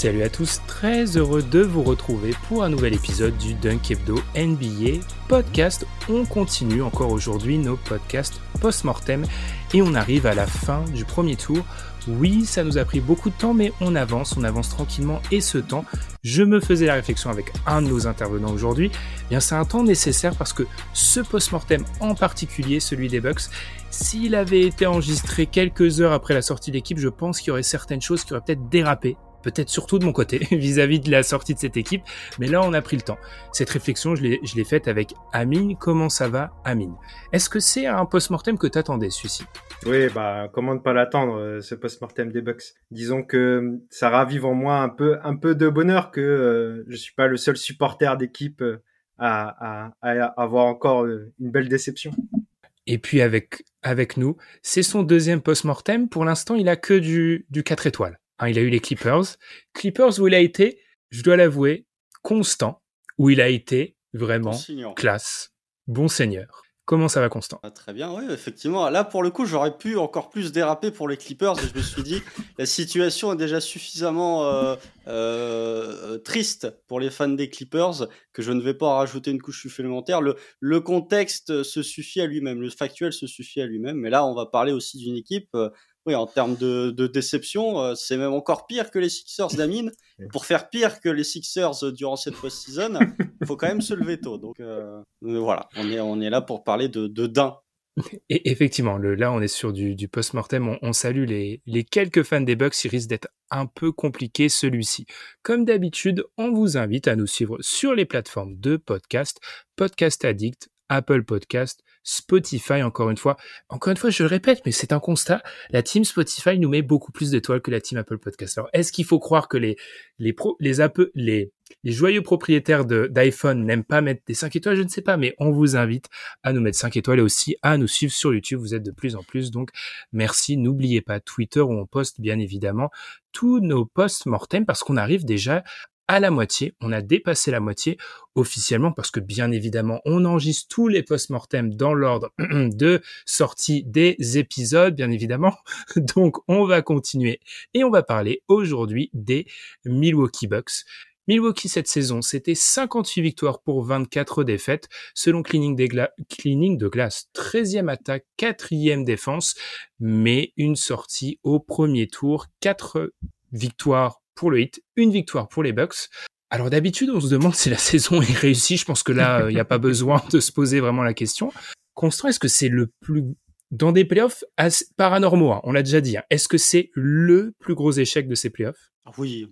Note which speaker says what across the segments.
Speaker 1: Salut à tous, très heureux de vous retrouver pour un nouvel épisode du Dunk Hebdo NBA podcast. On continue encore aujourd'hui nos podcasts post-mortem et on arrive à la fin du premier tour. Oui, ça nous a pris beaucoup de temps, mais on avance, on avance tranquillement et ce temps, je me faisais la réflexion avec un de nos intervenants aujourd'hui, eh c'est un temps nécessaire parce que ce post-mortem en particulier, celui des Bucks, s'il avait été enregistré quelques heures après la sortie d'équipe, je pense qu'il y aurait certaines choses qui auraient peut-être dérapé peut-être surtout de mon côté vis-à-vis de la sortie de cette équipe, mais là on a pris le temps. Cette réflexion, je l'ai faite avec Amine. Comment ça va, Amine? Est-ce que c'est un post-mortem que t'attendais, celui-ci?
Speaker 2: Oui, bah comment ne pas l'attendre, euh, ce post-mortem des Bucks? Disons que euh, ça ravive en moi un peu, un peu de bonheur que euh, je suis pas le seul supporter d'équipe à, avoir encore une belle déception.
Speaker 1: Et puis avec, avec nous, c'est son deuxième post-mortem. Pour l'instant, il a que du, du 4 étoiles. Hein, il a eu les Clippers. Clippers où il a été, je dois l'avouer, constant, où il a été vraiment classe, bon seigneur. Comment ça va, Constant?
Speaker 3: Ah, Très bien, oui, effectivement. Là, pour le coup, j'aurais pu encore plus déraper pour les Clippers. Et je me suis dit, la situation est déjà suffisamment euh, euh, triste pour les fans des Clippers que je ne vais pas rajouter une couche supplémentaire. Le, le contexte se suffit à lui-même, le factuel se suffit à lui-même. Mais là, on va parler aussi d'une équipe euh, oui, en termes de, déception, euh, c'est même encore pire que les Sixers d'Amine. Pour faire pire que les Sixers euh, durant cette post-season, il faut quand même se lever tôt. Donc euh, voilà, on est, on est là pour parler de, de Dain.
Speaker 1: Et effectivement, le, là, on est sur du, du post-mortem. On, salue les, les, quelques fans des Bucks. Il risque d'être un peu compliqué celui-ci. Comme d'habitude, on vous invite à nous suivre sur les plateformes de podcast, Podcast Addict, Apple Podcast, Spotify, encore une fois. Encore une fois, je le répète, mais c'est un constat. La team Spotify nous met beaucoup plus d'étoiles que la team Apple Podcast. Alors, est-ce qu'il faut croire que les, les, pro, les, les, les joyeux propriétaires d'iPhone n'aiment pas mettre des 5 étoiles? Je ne sais pas, mais on vous invite à nous mettre 5 étoiles et aussi à nous suivre sur YouTube. Vous êtes de plus en plus. Donc, merci. N'oubliez pas Twitter où on poste bien évidemment tous nos posts mortem parce qu'on arrive déjà à la moitié. On a dépassé la moitié officiellement parce que bien évidemment, on enregistre tous les post-mortem dans l'ordre de sortie des épisodes, bien évidemment. Donc, on va continuer et on va parler aujourd'hui des Milwaukee Bucks. Milwaukee cette saison, c'était 58 victoires pour 24 défaites, selon Cleaning, Cleaning de glace, 13e attaque, 4e défense, mais une sortie au premier tour, 4 victoires pour le hit, une victoire pour les Bucks. Alors d'habitude, on se demande si la saison est réussie. Je pense que là, il n'y a pas besoin de se poser vraiment la question. Constant, est-ce que c'est le plus dans des playoffs paranormaux hein, On l'a déjà dit. Hein, est-ce que c'est le plus gros échec de ces playoffs?
Speaker 3: Ah Oui,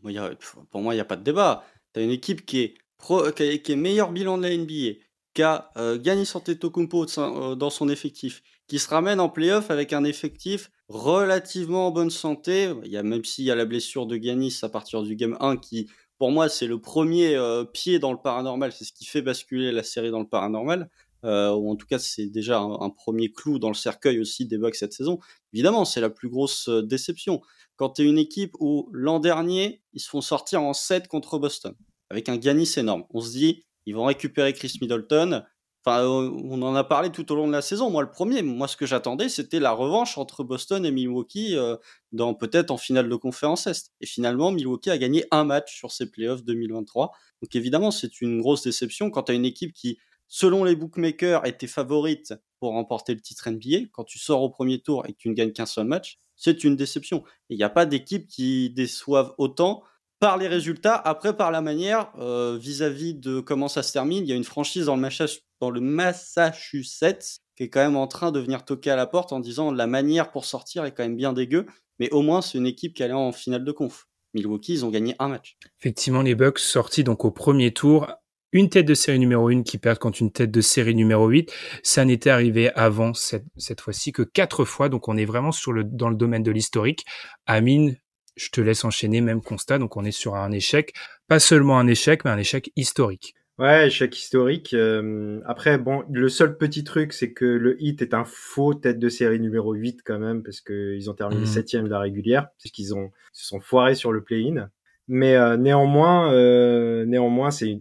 Speaker 3: pour moi, il n'y a pas de débat. Tu as une équipe qui est, pro, qui, est, meilleur bilan de la NBA, qui a euh, gagné Santetocumpo euh, dans son effectif, qui se ramène en playoff avec un effectif relativement en bonne santé. Il y a, même s'il y a la blessure de Ganis à partir du game 1 qui, pour moi, c'est le premier euh, pied dans le paranormal. C'est ce qui fait basculer la série dans le paranormal. Euh, ou en tout cas, c'est déjà un, premier clou dans le cercueil aussi des Bucks cette saison. Évidemment, c'est la plus grosse euh, déception. Quand tu es une équipe où l'an dernier, ils se font sortir en 7 contre Boston, avec un Ganis énorme. On se dit, ils vont récupérer Chris Middleton, on en a parlé tout au long de la saison. Moi, le premier, moi, ce que j'attendais, c'était la revanche entre Boston et Milwaukee, euh, dans peut-être en finale de conférence Est. Et finalement, Milwaukee a gagné un match sur ses playoffs 2023. Donc évidemment, c'est une grosse déception quand tu as une équipe qui, selon les bookmakers, était favorite pour remporter le titre NBA. Quand tu sors au premier tour et que tu ne gagnes qu'un seul match, c'est une déception. Il n'y a pas d'équipe qui déçoive autant par les résultats, après par la manière, euh, vis-à-vis de comment ça se termine, il y a une franchise dans le match dans le Massachusetts, qui est quand même en train de venir toquer à la porte en disant la manière pour sortir est quand même bien dégueu, mais au moins c'est une équipe qui allait en finale de conf. Milwaukee, ils ont gagné un match.
Speaker 1: Effectivement, les Bucks sortis donc au premier tour une tête de série numéro 1 qui perd contre une tête de série numéro 8. Ça n'était arrivé avant cette, fois-ci que quatre fois. Donc on est vraiment sur dans le domaine de l'historique. Amine, je te laisse enchaîner, même constat. Donc on est sur un échec. Pas seulement un échec, mais un échec historique.
Speaker 2: Ouais, échec historique. Euh, après, bon, le seul petit truc, c'est que le hit est un faux tête de série numéro 8 quand même, parce qu'ils ont terminé mmh. septième de la régulière, parce qu'ils ont se sont foirés sur le play-in. Mais euh, néanmoins, euh, néanmoins, c'est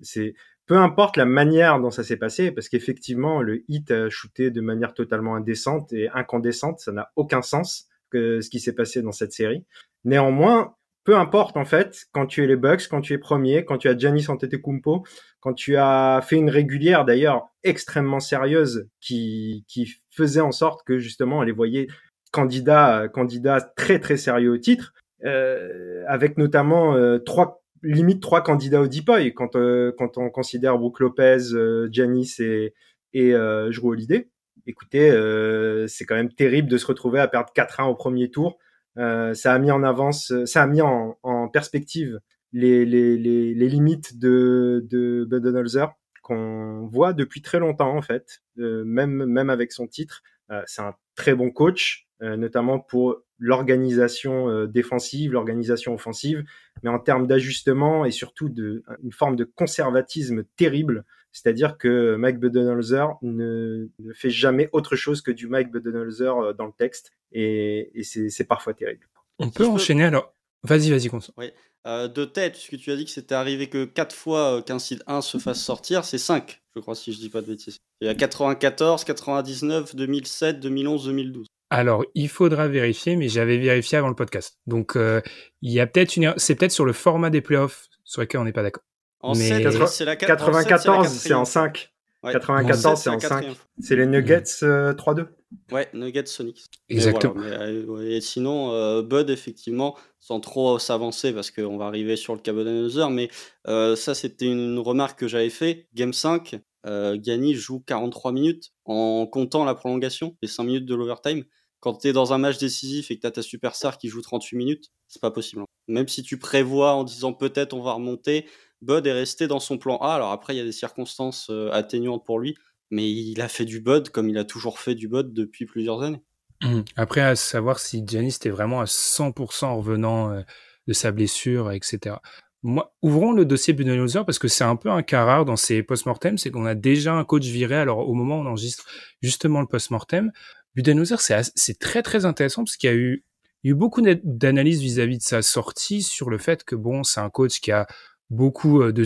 Speaker 2: peu importe la manière dont ça s'est passé, parce qu'effectivement, le hit a shooté de manière totalement indécente et incandescente, ça n'a aucun sens que ce qui s'est passé dans cette série. Néanmoins, peu importe en fait, quand tu es les Bucks, quand tu es premier, quand tu as Giannis Antetokounmpo, quand tu as fait une régulière d'ailleurs extrêmement sérieuse qui, qui faisait en sorte que justement on les voyait candidats candidats très très sérieux au titre, euh, avec notamment euh, trois limite trois candidats au Deepoy quand euh, quand on considère Brook Lopez, euh, Giannis et et euh, Holiday. Écoutez, euh, c'est quand même terrible de se retrouver à perdre 4-1 au premier tour. Ça a mis en avance, ça a mis en, en perspective les, les, les, les, limites de, de Budenholzer qu'on voit depuis très longtemps en fait, même même avec son titre. c'est un très bon coach, notamment pour l'organisation euh, défensive, l'organisation offensive, mais en termes d'ajustement et surtout de une forme de conservatisme terrible. C'est-à-dire que Mike Budenholzer ne, ne, fait jamais autre chose que du Mike Budenholzer euh, dans le texte, et, et c'est parfois terrible.
Speaker 1: On peut enchaîner alors. Vas-y, vas-y, Constant.
Speaker 3: Oui. Euh, de tête, puisque tu as dit que c'était arrivé que 4 fois qu'un site 1 se fasse sortir, c'est 5, je crois, si je dis pas de bêtises. Il y a 94, 99, 2007, 2011, 2012.
Speaker 1: Alors, il faudra vérifier, mais j'avais vérifié avant le podcast. Donc, euh, il y a peut-être une, c'est peut-être sur le format des playoffs sur lequel on n'est pas d'accord.
Speaker 2: En mais... 7, c'est la 94, c'est en 5. 94, c'est en 5. C'est les Nuggets 3-2. Euh,
Speaker 3: ouais, Nuggets Sonics.
Speaker 1: Exactement.
Speaker 3: Euh, et sinon, Bud, effectivement, sans trop s'avancer, parce qu'on va arriver sur le Cabodanzer, mais ça, c'était une remarque que j'avais fait. Game 5, Gani joue 43 minutes en comptant la prolongation, les 5 minutes de l'overtime quand tu es dans un match décisif et que tu as ta superstar qui joue 38 minutes, c'est pas possible. Même si tu prévois en disant peut-être on va remonter, Bud est resté dans son plan A. Alors après, il y a des circonstances euh, atténuantes pour lui, mais il a fait du Bud comme il a toujours fait du Bud depuis plusieurs années.
Speaker 1: Mmh. Après, à savoir si Giannis était vraiment à 100% en revenant euh, de sa blessure, etc. Moi, ouvrons le dossier Budenholzer parce que c'est un peu un cas rare dans ces post-mortem, c'est qu'on a déjà un coach viré. Alors au moment où on enregistre justement le post-mortem, Budenholzer, c'est très très intéressant parce qu'il y a eu, eu beaucoup d'analyses vis-à-vis de sa sortie sur le fait que bon, c'est un coach qui a beaucoup euh, de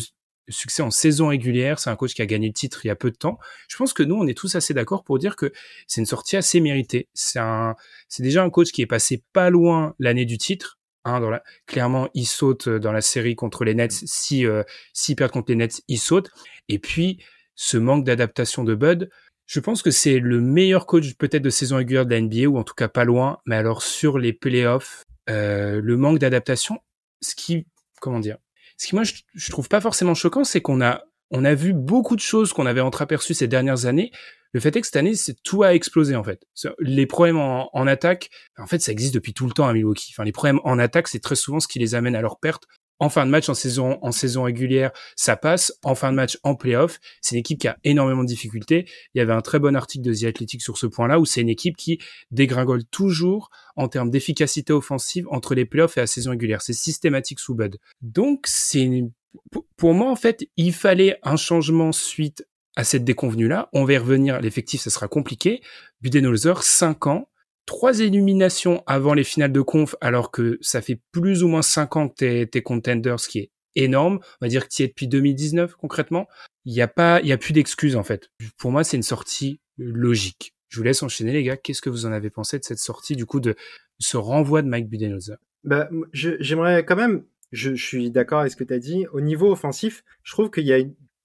Speaker 1: succès en saison régulière, c'est un coach qui a gagné le titre il y a peu de temps. Je pense que nous, on est tous assez d'accord pour dire que c'est une sortie assez méritée. C'est déjà un coach qui est passé pas loin l'année du titre. Hein, dans la... Clairement, il saute dans la série contre les Nets. Si, euh, s'il perd contre les Nets, il saute. Et puis, ce manque d'adaptation de Bud, je pense que c'est le meilleur coach peut-être de saison régulière de la NBA, ou en tout cas pas loin. Mais alors sur les playoffs, euh, le manque d'adaptation, ce qui, comment dire, ce qui moi je, trouve pas forcément choquant, c'est qu'on a on a vu beaucoup de choses qu'on avait entreaperçues ces dernières années. Le fait est que cette année, tout a explosé en fait. Les problèmes en, en, attaque, en fait, ça existe depuis tout le temps à Milwaukee. Enfin, les problèmes en attaque, c'est très souvent ce qui les amène à leur perte en fin de match, en saison, en saison régulière, ça passe. En fin de match, en playoff, c'est une équipe qui a énormément de difficultés. Il y avait un très bon article de The Athletic sur ce point-là, où c'est une équipe qui dégringole toujours en termes d'efficacité offensive entre les playoffs et la saison régulière. C'est systématique sous Bud. Donc, c'est pour moi, en fait, il fallait un changement suite à cette déconvenue-là. On va y revenir. L'effectif, ça sera compliqué. Budenholzer, 5 ans trois éliminations avant les finales de conf, alors que ça fait plus ou moins cinq ans que t'es, contenders, ce qui est énorme. On va dire que tu es depuis 2019 concrètement. Il n'y a pas, il y a plus d'excuses en fait. Pour moi, c'est une sortie logique. Je vous laisse enchaîner les gars. Qu'est-ce que vous en avez pensé de cette sortie du coup de ce renvoi de Mike Budenholzer?
Speaker 2: Bah, j'aimerais quand même. Je, suis d'accord avec ce que tu as dit. Au niveau offensif, je trouve qu'il y a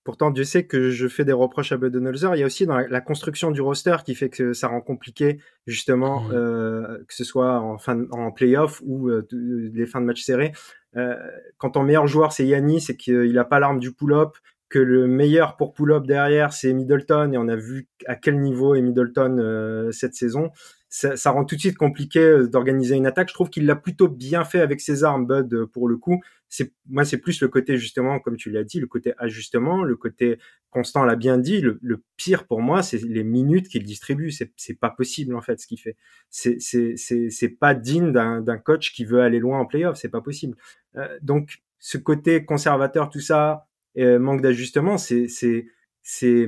Speaker 2: Pourtant, Dieu sait que je fais des reproches à Budenholzer. Il y a aussi dans la, construction du roster qui fait que ça rend compliqué, justement, mmh. euh, que ce soit en fin en playoff ou euh, les fins de match serrés. Euh, quand ton meilleur joueur c'est Yannis et qu'il n'a pas l'arme du pull-up, que le meilleur pour pull-up derrière, c'est Middleton, et on a vu à quel niveau est Middleton cette saison. Ça, ça, rend tout de suite compliqué euh, d'organiser une attaque. Je trouve qu'il l'a plutôt bien fait avec ses armes, Bud, euh, pour le coup. C'est moi, c'est plus le côté justement, comme tu l'as dit, le côté ajustement, le côté Constant l'a bien dit. Le, le, pire pour moi, c'est les minutes qu'il distribue. C'est c'est pas possible en fait ce qu'il fait. C'est c'est c'est c'est pas digne d'un d'un coach qui veut aller loin en playoff. C'est pas possible. Euh, donc ce côté conservateur, tout ça, euh, manque d'ajustement, c'est c'est c'est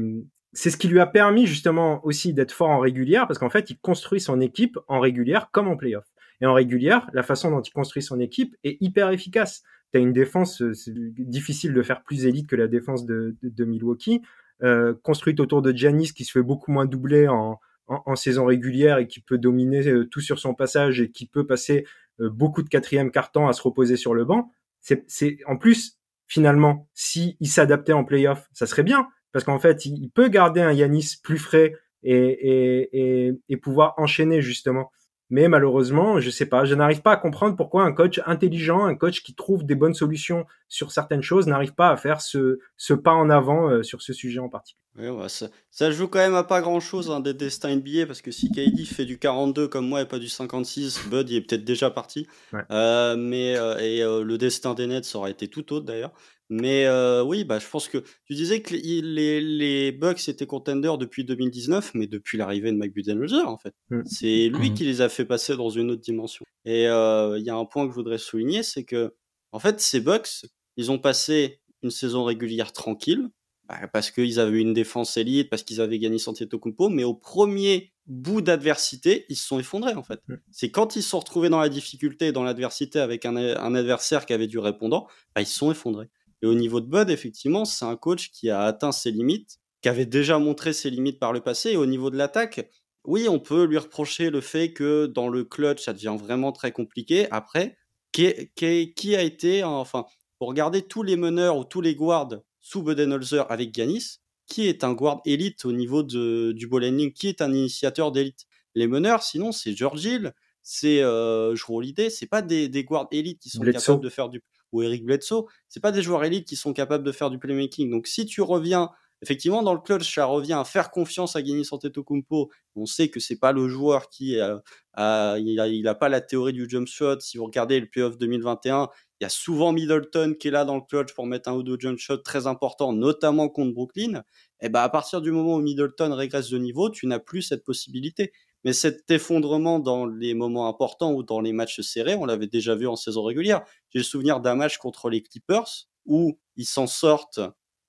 Speaker 2: c'est ce qui lui a permis justement aussi d'être fort en régulière parce qu'en fait, il construit son équipe en régulière comme en playoff. Et en régulière, la façon dont il construit son équipe est hyper efficace. Tu as une défense euh, difficile de faire plus élite que la défense de, de, de Milwaukee, euh, construite autour de Giannis qui se fait beaucoup moins doubler en, en, saison régulière et qui peut dominer euh, tout sur son passage et qui peut passer euh, beaucoup de quatrième carton à se reposer sur le banc. C'est en plus finalement, si il s'adaptait en playoff, ça serait bien parce qu'en fait, il, peut garder un Yanis plus frais et, pouvoir enchaîner justement. Mais malheureusement, je sais pas, je n'arrive pas à comprendre pourquoi un coach intelligent, un coach qui trouve des bonnes solutions sur certaines choses, n'arrive pas à faire ce, ce pas en avant euh, sur ce sujet en particulier.
Speaker 3: Oui, bah ça, ça, joue quand même à pas grand chose hein, des destins NBA parce que si KD fait du 42 comme moi et pas du 56, Bud il est peut-être déjà parti. Ouais. Euh, mais euh, et euh, le destin des Nets aurait été tout autre d'ailleurs. Mais oui, bah, je pense que tu disais que les, les, les Bucks étaient contenders depuis 2019, mais depuis l'arrivée de Mike Budenholzer, en fait. Mmh. C'est lui mmh. qui les a fait passer dans une autre dimension. Et il y a un point que je voudrais souligner, c'est que, en fait, ces Bucks, ils ont passé une saison régulière tranquille, bah, parce qu'ils avaient une défense élite, parce qu'ils avaient gagné Santiago mais au premier bout d'adversité, ils se sont effondrés en fait. Mmh. C'est quand ils se sont retrouvés dans la difficulté, dans l'adversité avec un, un, adversaire qui avait du répondant, bah, ils se sont effondrés. Et au niveau de Bud, effectivement, c'est un coach qui a atteint ses limites, qui avait déjà montré ses limites par le passé. Et au niveau de l'attaque, oui, on peut lui reprocher le fait que dans le clutch, ça devient vraiment très compliqué. Après, qui, qui, qui a été, enfin, pour regarder tous les meneurs ou tous les guards sous Budenholzer avec Ganis, qui est un guard élite au niveau de, du ball handling, qui est un initiateur d'élite Les meneurs, sinon, c'est George Hill, c'est euh, Holiday, c'est pas des, des guards élites qui sont Bledsoe. capables de faire du ou Eric Bledsoe, c'est pas des joueurs élites qui sont capables de faire du playmaking. Donc si tu reviens effectivement dans le clutch, ça revient à faire confiance à Giannis Antetokounmpo. On sait que c'est pas le joueur qui a, a, il, a, il a pas la théorie du jump shot. Si vous regardez le playoff 2021, il y a souvent Middleton qui est là dans le clutch pour mettre un ou deux jump shots très importants, notamment contre Brooklyn. Et ben à partir du moment où Middleton régresse de niveau, tu n'as plus cette possibilité. Mais cet effondrement dans les moments importants ou dans les matchs serrés, on l'avait déjà vu en saison régulière. J'ai le souvenir d'un match contre les Clippers où ils s'en sortent,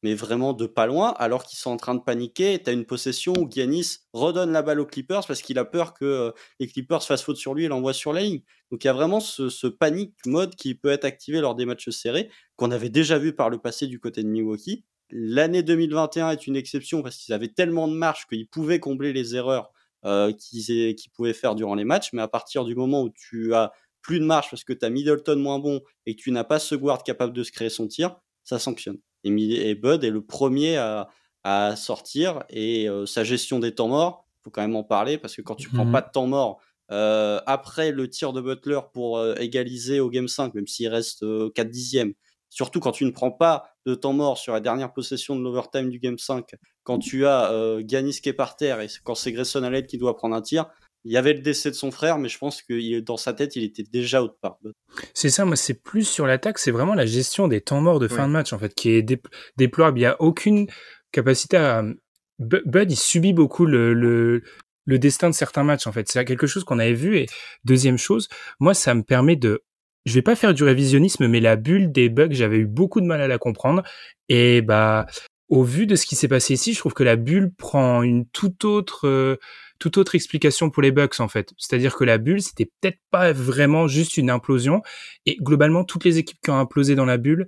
Speaker 3: mais vraiment de pas loin, alors qu'ils sont en train de paniquer. Tu as une possession où Giannis redonne la balle aux Clippers parce qu'il a peur que euh, les Clippers fassent faute sur lui et l'envoient sur la ligne. Donc il y a vraiment ce, panique mode qui peut être activé lors des matchs serrés, qu'on avait déjà vu par le passé du côté de Milwaukee. L'année 2021 est une exception parce qu'ils avaient tellement de marge qu'ils pouvaient combler les erreurs euh, qu'ils qu pouvaient faire durant les matchs. Mais à partir du moment où tu as plus de marge parce que tu as Middleton moins bon et que tu n'as pas ce guard capable de se créer son tir, ça sanctionne. Et, Bud est le premier à, à sortir et euh, sa gestion des temps morts, faut quand même en parler parce que quand tu mmh. prends pas de temps mort euh, après le tir de Butler pour euh, égaliser au game 5, même s'il reste 4 euh, dixièmes, surtout quand tu ne prends pas de temps mort sur la dernière possession de l'overtime du game 5, quand tu as Ganis qui est par terre et quand c'est Grayson Allen qui doit prendre un tir, il y avait le décès de son frère, mais je pense que dans sa tête, il était déjà haute part.
Speaker 1: C'est ça, moi, c'est plus sur l'attaque, c'est vraiment la gestion des temps morts de fin ouais. de match, en fait, qui est dé déployable. Il n'y a aucune capacité à. Bud, il subit beaucoup le, le, le destin de certains matchs, en fait. C'est quelque chose qu'on avait vu. Et deuxième chose, moi, ça me permet de je vais pas faire du révisionnisme, mais la bulle des bugs, j'avais eu beaucoup de mal à la comprendre. Et bah, au vu de ce qui s'est passé ici, je trouve que la bulle prend une toute autre, euh, toute autre explication pour les Bucks en fait. C'est-à-dire que la bulle, c'était peut-être pas vraiment juste une implosion. Et globalement, toutes les équipes qui ont implosé dans la bulle,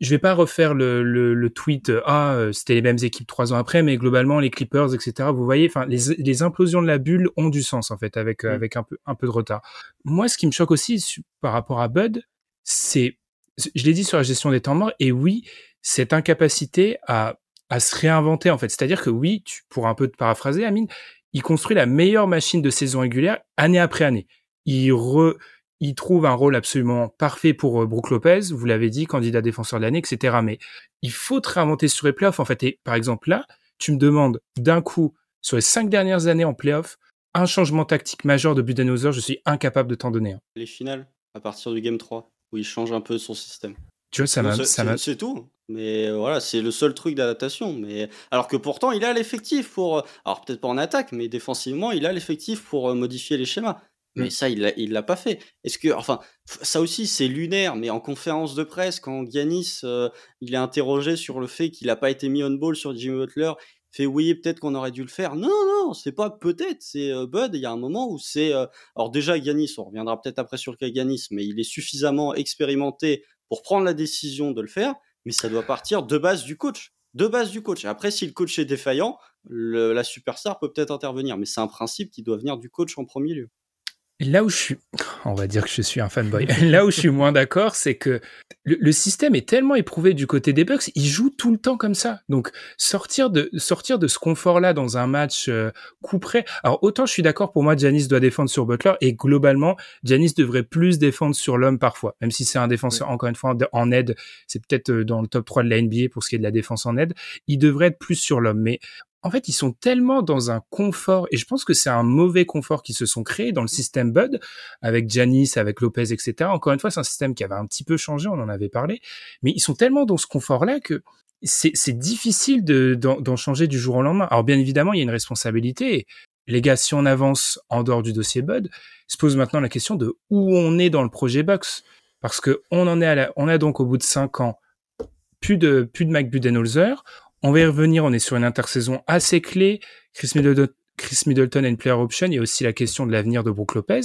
Speaker 1: je vais pas refaire le, le, le tweet ah c'était les mêmes équipes trois ans après, mais globalement les Clippers etc. Vous voyez, enfin les, les implosions de la bulle ont du sens en fait avec mm. avec un peu un peu de retard. Moi, ce qui me choque aussi par rapport à Bud, c'est je l'ai dit sur la gestion des temps morts et oui cette incapacité à à se réinventer en fait. C'est-à-dire que oui, tu, pour un peu te paraphraser, Amine, il construit la meilleure machine de saison régulière année après année. Il re, il trouve un rôle absolument parfait pour euh, Brook Lopez, vous l'avez dit, candidat défenseur de l'année, etc. Mais il faut te réinventer sur les playoffs, en fait. Et par exemple, là, tu me demandes d'un coup, sur les cinq dernières années en playoffs, un changement tactique majeur de Budenholzer, je suis incapable de t'en donner un.
Speaker 3: Les finales, à partir du game 3, où il change un peu son système.
Speaker 1: Tu vois, ça m'a...
Speaker 3: C'est tout. Mais euh, voilà, c'est le seul truc d'adaptation. Mais alors que pourtant, il a l'effectif pour. euh, Alors peut-être pas en attaque, mais défensivement, il a l'effectif pour euh, modifier les schémas. Mais
Speaker 1: Mm.
Speaker 3: ça, il l'a, il l'a pas fait. Est-ce que, enfin, ça aussi, c'est lunaire. Mais en conférence de presse, quand Giannis, euh, il est interrogé sur le fait qu'il n'a pas été mis on ball sur Jimmy Butler, fait oui, peut-être qu'on aurait dû le faire. Non, non, c'est pas peut-être. C'est euh, Bud. Il y a un moment où c'est. euh, Alors déjà, Giannis, on reviendra peut-être après sur le cas Giannis, mais il est suffisamment expérimenté pour prendre la décision de le faire. Mais ça doit partir de base du coach. De base du coach. Après, si le coach est défaillant, la superstar peut peut-être intervenir. Mais c'est un principe qui doit venir du coach en premier lieu.
Speaker 1: Là où je suis, on va dire que je suis un fanboy. Là où je suis moins d'accord, c'est que le, le système est tellement éprouvé du côté des Bucks, ils jouent tout le temps comme ça. Donc sortir de sortir de ce confort-là dans un match euh, coup près. Alors autant je suis d'accord pour moi, Janis doit défendre sur Butler et globalement, Janis devrait plus défendre sur l'homme parfois, même si c'est un défenseur encore une fois en- en aide. C'est peut-être euh, dans le top 3 de la NBA pour ce qui est de la défense en aide. Il devrait être plus sur l'homme, mais en fait, ils sont tellement dans un confort, et je pense que c'est un mauvais confort qui se sont créés dans le système Bud, avec Janis, avec Lopez, etc. Encore une fois, c'est un système qui avait un petit peu changé, on en avait parlé, mais ils sont tellement dans ce confort-là que c'est difficile de- d'en changer du jour au lendemain. Alors bien évidemment, il y a une responsabilité. Les gars, si on avance en dehors du dossier Bud, se pose maintenant la question de où on est dans le projet Bucks, parce que on en est à la, on a donc au bout de cinq ans plus de plus de Mike Budenholzer. On va y revenir, on est sur une intersaison assez clé. Chris Middleton, Chris une player option. Il y a aussi la question de l'avenir de Brook Lopez.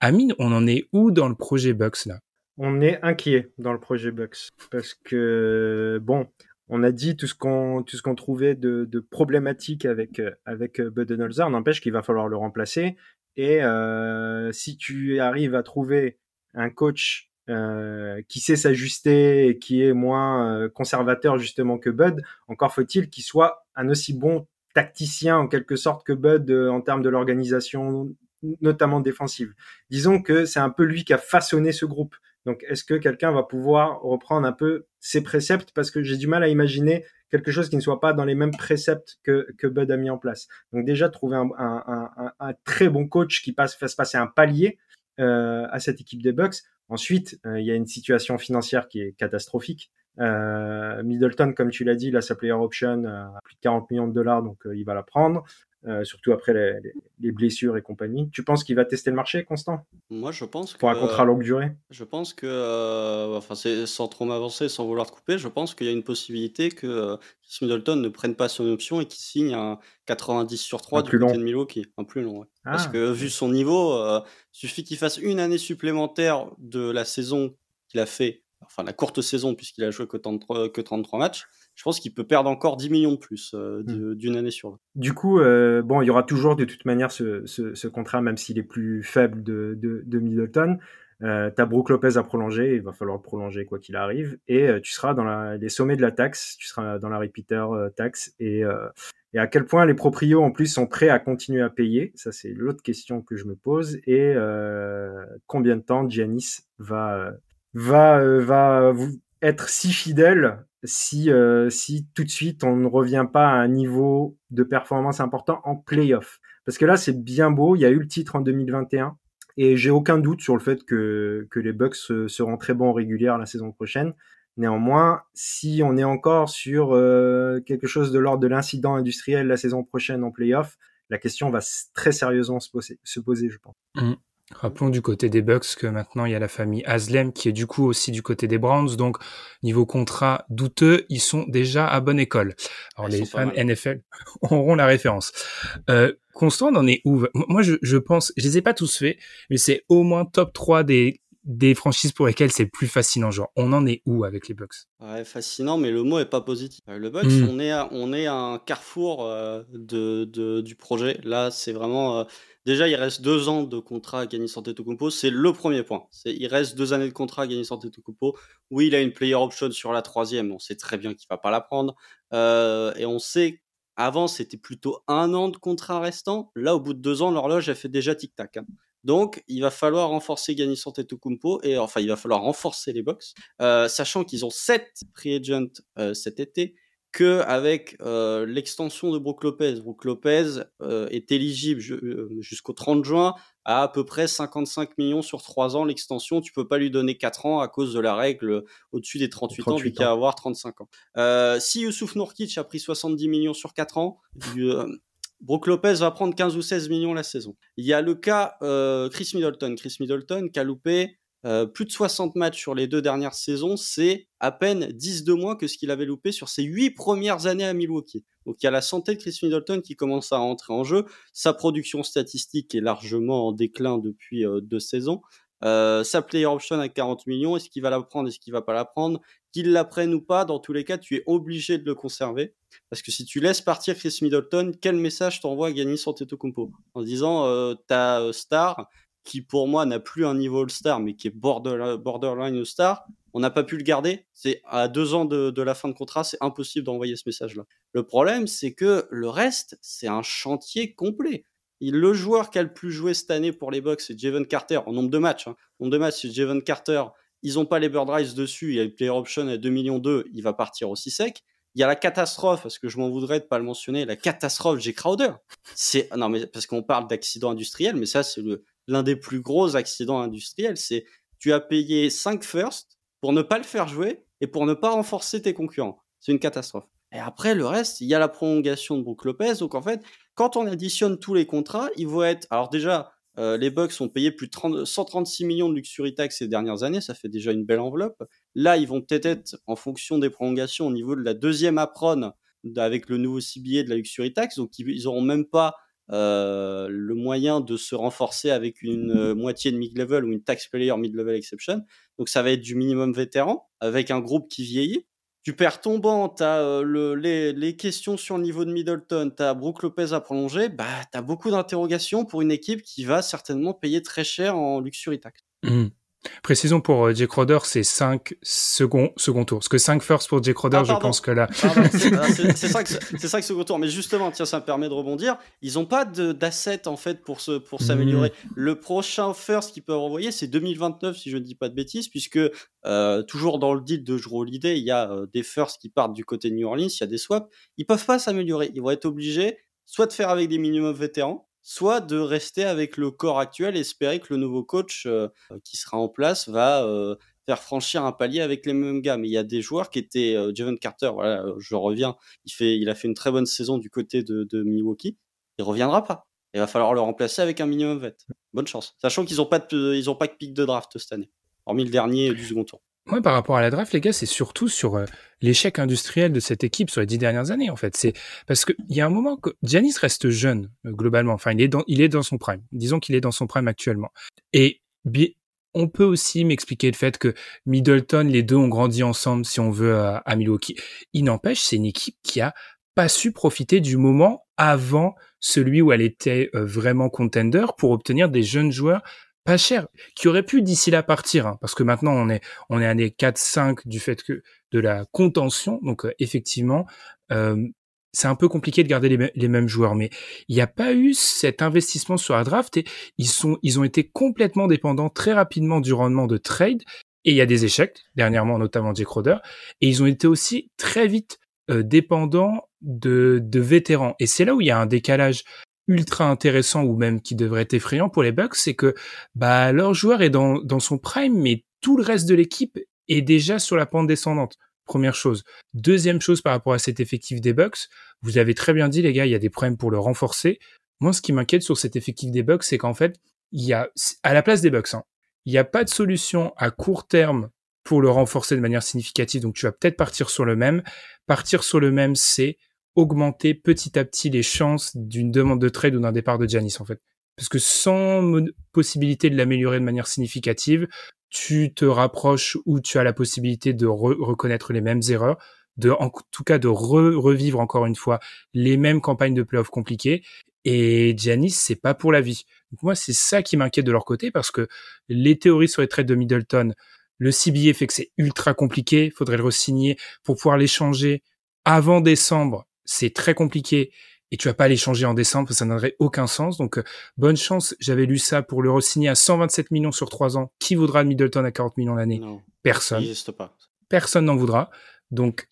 Speaker 1: Amine, on en est où dans le projet Bucks là?
Speaker 2: On est inquiet dans le projet Bucks parce que bon, on a dit tout ce qu'on trouvait de, problématique avec avec Budenholzer. N'empêche qu'il va falloir le remplacer. Et euh, si tu arrives à trouver un coach euh, qui sait s'ajuster et qui est moins euh, conservateur justement que Bud, encore faut-il qu'il soit un aussi bon tacticien en quelque sorte que Bud euh, en termes de l'organisation, notamment défensive. Disons que c'est un peu lui qui a façonné ce groupe. Donc, est-ce que quelqu'un va pouvoir reprendre un peu ses préceptes? Parce que j'ai du mal à imaginer quelque chose qui ne soit pas dans les mêmes préceptes que, que Bud a mis en place. Donc, déjà, trouver un, un, un, un très bon coach qui passe, fasse passer un palier euh, à cette équipe des Bucks. Ensuite, euh, il y a une situation financière qui est catastrophique. Euh, Middleton, comme tu l'as dit, il a sa player option à plus de 40 millions de dollars, donc euh, il va la prendre. Euh, surtout après les, les, les, blessures et compagnie. Tu penses qu'il va tester le marché, Constant?
Speaker 3: Moi, je pense
Speaker 2: Pour
Speaker 3: que,
Speaker 2: un contrat longue durée?
Speaker 3: Je pense que, euh, enfin, sans trop m'avancer, sans vouloir te couper, je pense qu'il y a une possibilité que euh, Chris Middleton ne prenne pas son option et qu'il signe un 90 sur 3
Speaker 2: un
Speaker 3: du
Speaker 2: plus
Speaker 3: côté
Speaker 2: long.
Speaker 3: de Milwaukee. Un plus long, ouais.
Speaker 2: ah.
Speaker 3: Parce que vu son niveau, euh, suffit qu'il fasse une année supplémentaire de la saison qu'il a fait, enfin la courte saison puisqu'il a joué que 33, que 33 matchs je pense qu'il peut perdre encore 10 millions de plus euh,
Speaker 2: Hmm.
Speaker 3: d'une année sur l'autre.
Speaker 2: Du coup, euh, bon, il y aura toujours de toute manière ce, ce, ce contrat, même s'il est plus faible de, de, de Middleton. Euh, T'as Brook Lopez à prolonger, il va falloir le prolonger quoi qu'il arrive, et euh, tu seras dans la, les sommets de la taxe, tu seras dans la repeater euh, taxe, et, euh, et à quel point les proprios en plus sont prêts à continuer à payer, ça c'est l'autre question que je me pose, et euh, combien de temps Giannis va va va vous être si fidèle si, euh, si tout de suite on ne revient pas à un niveau de performance important en playoff. Parce que là, c'est bien beau, il y a eu le titre en 2021, et j'ai aucun doute sur le fait que, que les Bucks seront très bons en régulière la saison prochaine. Néanmoins, si on est encore sur euh, quelque chose de l'ordre de l'incident industriel la saison prochaine en playoff, la question va très sérieusement se poser, se poser je pense.
Speaker 1: Mmh. Rappelons du côté des Bucks que maintenant il y a la famille Haslem qui est du coup aussi du côté des Browns. Donc niveau contrat douteux, ils sont déjà à bonne école. Alors
Speaker 3: ils
Speaker 1: les fans NFL auront la référence. Euh, Constant, on en est où? Moi je, je pense, je les ai pas tous faits, mais c'est au moins top 3 des des franchises pour lesquelles c'est plus fascinant. Genre, on en est où avec les Bucks?
Speaker 3: Ouais, fascinant, mais le mot est pas positif. Le Bucks, mmh. on est à, on est à un carrefour euh, de, de, du projet. Là, c'est vraiment euh, déjà il reste deux ans de contrat à Giannis Antetokounmpo. C'est le premier point. Il reste deux années de contrat à Giannis Antetokounmpo. Oui, il a une player option sur la troisième. On sait très bien qu'il va pas la prendre, euh, et on sait avant c'était plutôt un an de contrat restant. Là, au bout de deux ans, l'horloge a fait déjà tic tac. Hein. Donc, il va falloir renforcer Giannis Antetokounmpo et enfin, il va falloir renforcer les Bucks, euh, sachant qu'ils ont sept free agents euh, cet été, que avec euh, l'extension de Brook Lopez. Brook Lopez euh, est éligible euh, jusqu'au 30 juin à à peu près 55 millions sur 3 ans. L'extension, tu peux pas lui donner 4 ans à cause de la règle au-dessus des 38, 38 ans, vu qu'il va avoir 35 ans. Euh, si Youssouf Nourkic a pris 70 millions sur 4 ans, euh, Brook Lopez va prendre 15 ou 16 millions la saison. Il y a le cas euh, Chris Middleton. Chris Middleton qui a loupé euh, plus de 60 matchs sur les deux dernières saisons, c'est à peine 10 de moins que ce qu'il avait loupé sur ses 8 premières années à Milwaukee. Donc il y a la santé de Chris Middleton qui commence à rentrer en jeu. Sa production statistique est largement en déclin depuis euh, deux saisons. Euh, sa player option à 40 millions, est-ce qu'il va la prendre, est-ce qu'il va pas la prendre? Qu'il la prenne ou pas, dans tous les cas, tu es obligé de le conserver. Parce que si tu laisses partir Chris Middleton, quel message t'envoie Giannis Antetokounmpo? En disant, euh, ta star, qui pour moi n'a plus un niveau All-Star, mais qui est border, borderline All-Star, on n'a pas pu le garder. C'est à deux ans de, de la fin de contrat, c'est impossible d'envoyer ce message-là. Le problème, c'est que le reste, c'est un chantier complet. Le joueur qui a le plus joué cette année pour les Bucks, c'est Javon Carter, en nombre de matchs. Hein. En nombre de matchs, c'est Javon Carter. Ils n'ont pas les bird rights dessus, il a le player option à 2 millions 2, il va partir aussi sec. Il y a la catastrophe, parce que je m'en voudrais de pas le mentionner, la catastrophe J. Crowder. C'est, non, mais parce qu'on parle d'accident industriel, mais ça, c'est l'un des plus gros accidents industriels. C'est tu as payé 5 first pour ne pas le faire jouer et pour ne pas renforcer tes concurrents. C'est une catastrophe. Et après, le reste, il y a la prolongation de Brook Lopez. Donc en fait, quand on additionne tous les contrats, il vont être. Alors déjà, euh, les Bucks ont payé plus de 30, 136 millions de luxury tax ces dernières années. Ça fait déjà une belle enveloppe. Là, ils vont peut-être être, en fonction des prolongations, au niveau de la deuxième apron avec le nouveau CBA de la luxury tax. Donc ils n'auront même pas euh, le moyen de se renforcer avec une euh, moitié de mid-level ou une tax player mid-level exception. Donc ça va être du minimum vétéran avec un groupe qui vieillit. Tu perds ton banc, tu euh, le, les, questions sur le niveau de Middleton, tu as Brook Lopez à prolonger, bah, tu beaucoup d'interrogations pour une équipe qui va certainement payer très cher en luxury tax.
Speaker 1: Mmh. Précisons pour euh, Jake Crowder, c'est 5 second, second tour. Parce que 5 first pour Jake Crowder, ah, je pense que là.
Speaker 3: c'est 5, 5 second tour. Mais justement, tiens, ça me permet de rebondir. Ils n'ont pas d'assets, en fait, pour s'améliorer. Pour mmh. Le prochain first qu'ils peuvent envoyer, c'est 2029, si je ne dis pas de bêtises, puisque euh, toujours dans le deal de Drew Holiday, il y a euh, des firsts qui partent du côté de New Orleans, il y a des swaps. Ils peuvent pas s'améliorer. Ils vont être obligés soit de faire avec des minimums vétérans, soit de rester avec le corps actuel espérer que le nouveau coach euh, qui sera en place va euh, faire franchir un palier avec les mêmes gars. Mais il y a des joueurs qui étaient euh, Carter, voilà, je reviens, il fait, il a fait une très bonne saison du côté de, Milwaukee, il reviendra pas. Il va falloir le remplacer avec un minimum vet. Bonne chance. Sachant qu'ils n'ont pas pas de pic de draft cette année, hormis le dernier du second tour.
Speaker 1: Moi, par rapport à la draft, les gars, c'est surtout sur euh, l'échec industriel de cette équipe sur les dix dernières années, en fait. C'est parce qu'il y a un moment que Giannis reste jeune, euh, globalement. Enfin, il est dans, il est dans son prime. Disons qu'il est dans son prime actuellement. Et on peut aussi m'expliquer le fait que Middleton, les deux ont grandi ensemble, si on veut, à, Milwaukee. Il n'empêche, c'est une équipe qui a pas su profiter du moment avant celui où elle était euh, vraiment contender pour obtenir des jeunes joueurs pas cher, qui aurait pu d'ici là partir, hein, parce que maintenant on est on est année 4-5 du fait que de la contention, donc euh, effectivement euh, c'est un peu compliqué de garder les, les mêmes joueurs, mais il n'y a pas eu cet investissement sur la draft et ils sont ils ont été complètement dépendants très rapidement du rendement de trade. Et il y a des échecs dernièrement notamment Jake Crowder et ils ont été aussi très vite euh, dépendants de, de vétérans. Et c'est là où il y a un décalage ultra intéressant ou même qui devrait être effrayant pour les Bucks, c'est que bah leur joueur est dans, dans son prime, mais tout le reste de l'équipe est déjà sur la pente descendante. Première chose. Deuxième chose par rapport à cet effectif des Bucks, vous avez très bien dit les gars, il y a des problèmes pour le renforcer. Moi, ce qui m'inquiète sur cet effectif des Bucks, c'est qu'en fait, il y a à la place des Bucks, hein, il n'y a pas de solution à court terme pour le renforcer de manière significative. Donc, tu vas peut-être partir sur le même. Partir sur le même, c'est augmenter petit à petit les chances d'une demande de trade ou d'un départ de Janis en fait. Parce que sans possibilité de l'améliorer de manière significative, tu te rapproches ou tu as la possibilité de reconnaître les mêmes erreurs, de en tout cas de revivre encore une fois les mêmes campagnes de playoffs compliquées. Et Giannis, c'est pas pour la vie. Donc moi, c'est ça qui m'inquiète de leur côté parce que les théories sur les trades de Middleton, le CBA fait que c'est ultra compliqué, faudrait le resigner pour pouvoir l'échanger avant décembre c'est très compliqué. et tu vas pas l'échanger en décembre, ça n'aurait aucun sens. Donc, bonne chance. J'avais lu ça pour le re-signer à 127 millions sur 3 ans. Qui voudra de Middleton à 40 millions l'année? Personne.
Speaker 3: pas.
Speaker 1: Personne n'en voudra. Donc,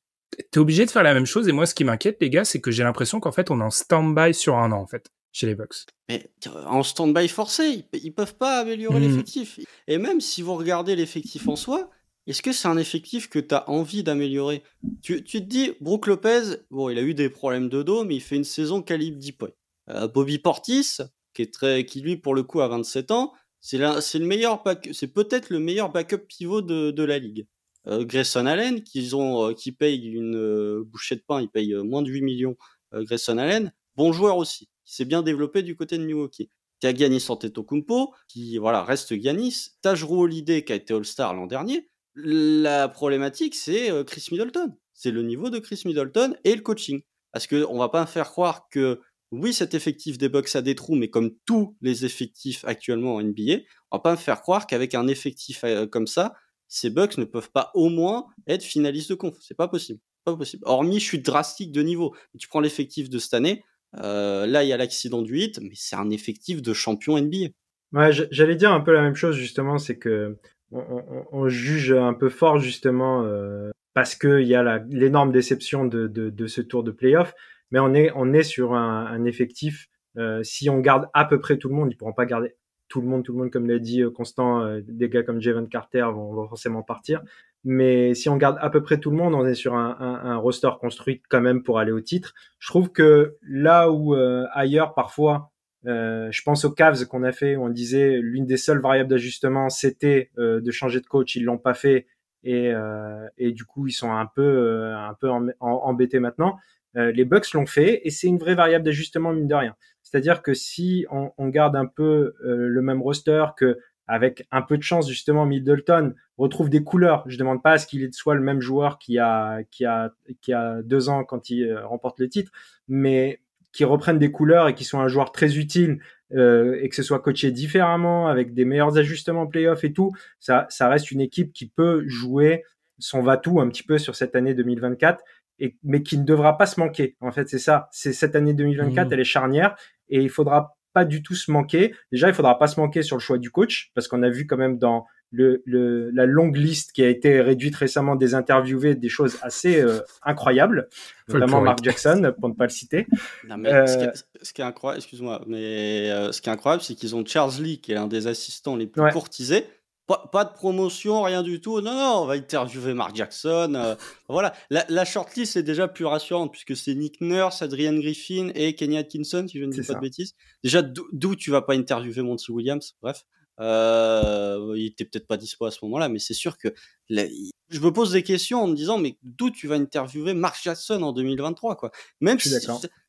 Speaker 1: t'es obligé de faire la même chose. Et moi, ce qui m'inquiète, les gars, c'est que j'ai l'impression qu'en fait, on est en stand-by sur un an, en fait, chez les Bucks.
Speaker 3: Mais en stand-by forcé, ils peuvent pas améliorer
Speaker 1: Mhm.
Speaker 3: l'effectif. Et même si vous regardez l'effectif en soi, est-ce que c'est un effectif que tu as envie d'améliorer? Tu, tu te dis, Brook Lopez, bon, il a eu des problèmes de dos, mais il fait une saison calibre 10 points. Euh, Bobby Portis, qui est très, qui lui, pour le coup, a 27 ans, c'est le meilleur c'est peut-être le meilleur backup pivot de, de la ligue. Euh, Grayson Allen, euh, qui paye une bouchée de pain, il paye moins de 8 millions. Grayson Allen, bon joueur aussi, qui s'est bien développé du côté de Milwaukee. T'as Giannis Antetokounmpo, qui voilà reste Giannis. T'as Jrue Holiday, qui a été All-Star l'an dernier. La problématique, c'est Chris Middleton. C'est le niveau de Chris Middleton et le coaching. Parce que on va pas faire croire que oui, cet effectif des Bucks a des trous, mais comme tous les effectifs actuellement en NBA, on va pas faire croire qu'avec un effectif euh, comme ça, ces Bucks ne peuvent pas au moins être finalistes de conf. C'est pas possible. Pas possible. Hormis chute drastique de niveau. Tu prends l'effectif de cette année, euh, là il y a l'accident du hit, mais c'est un effectif de champion NBA.
Speaker 2: Ouais, j'allais dire un peu la même chose justement, c'est que on, juge un peu fort justement euh, parce qu'il y a l'énorme déception de, de, de ce tour de playoff, mais on est on est sur un, un effectif. euh, si on garde à peu près tout le monde, ils pourront pas garder tout le monde, tout le monde comme l'a dit euh, Constant. euh, des gars comme Javon Carter vont, vont forcément partir, mais si on garde à peu près tout le monde, on est sur un, un, un roster construit quand même pour aller au titre. Je trouve que là où euh, ailleurs parfois euh, je pense aux Cavs qu'on a fait, où on disait l'une des seules variables d'ajustement, c'était euh, de changer de coach. Ils l'ont pas fait et, euh, et du coup ils sont un peu euh, un peu em- em- embêtés maintenant. Euh, les Bucks l'ont fait et c'est une vraie variable d'ajustement mine de rien. C'est-à-dire que si on, on garde un peu euh, le même roster que avec un peu de chance justement Middleton retrouve des couleurs. Je demande pas à ce qu'il soit le même joueur qui a qui a qui a deux ans quand il remporte le titre, mais qui reprennent des couleurs et qui sont un joueur très utile euh, et que ce soit coaché différemment avec des meilleurs ajustements playoff et tout, ça, ça reste une équipe qui peut jouer son va-tout un petit peu sur cette année 2024 et, mais qui ne devra pas se manquer. En fait, c'est ça. C'est cette année 2024,
Speaker 1: Mhm.
Speaker 2: elle est charnière et il faudra pas du tout se manquer. Déjà, il faudra pas se manquer sur le choix du coach parce qu'on a vu quand même dans le, le, la longue liste qui a été réduite récemment des interviewés des choses assez euh, incroyables, notamment. Mark Jackson pour ne pas le citer.
Speaker 3: Non, mais
Speaker 2: Euh,
Speaker 3: ce, qui est, ce qui est incroyable, excuse-moi, mais euh, ce qui est incroyable, c'est qu'ils ont Charles Lee, qui est l'un des assistants les plus
Speaker 2: Ouais.
Speaker 3: courtisés. Pas, pas de promotion, rien du tout. Non, non, on va interviewer Mark Jackson. euh, voilà, la, la shortlist est déjà plus rassurante puisque c'est Nick Nurse, Adrian Griffin et Kenny Atkinson, si je ne dis pas
Speaker 2: ça.
Speaker 3: de bêtises. Déjà, d'où d'où tu vas pas interviewer Monty Williams? Bref, euh, il était peut-être pas dispo à ce moment-là, mais c'est sûr que je me pose des questions en me disant, mais d'où tu vas interviewer Mark Jackson en 2023 quoi? Même si,